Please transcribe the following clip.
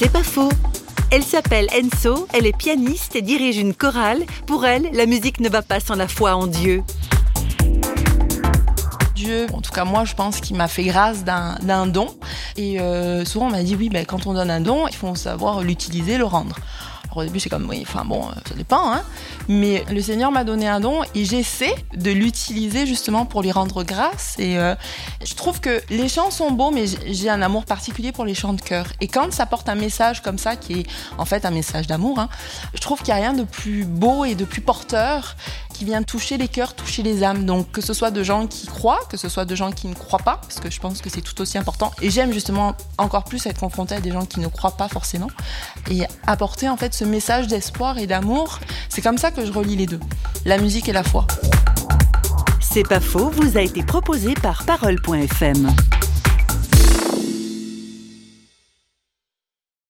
C'est pas faux. Elle s'appelle Enso, elle est pianiste et dirige une chorale. Pour elle, la musique ne va pas sans la foi en Dieu. Dieu, en tout cas moi je pense qu'il m'a fait grâce d'un don. Et euh, souvent on m'a dit oui, quand on donne un don, il faut savoir l'utiliser, le rendre. Alors au début c'est comme oui, enfin bon, euh, ça dépend, hein. Mais le Seigneur m'a donné un don et j'essaie de l'utiliser justement pour lui rendre grâce. Et euh, je trouve que les chants sont beaux, mais j'ai un amour particulier pour les chants de cœur. Et quand ça porte un message comme ça, qui est en fait un message d'amour, hein, je trouve qu'il n'y a rien de plus beau et de plus porteur qui vient toucher les cœurs, toucher les âmes. Donc que ce soit de gens qui croient, que ce soit de gens qui ne croient pas, parce que je pense que c'est tout aussi important. Et j'aime justement encore plus être confrontée à des gens qui ne croient pas forcément et apporter en fait ce message d'espoir et d'amour. C'est comme ça que je relie les deux, la musique et la foi. C'est pas faux, vous a été proposé par parole.fm.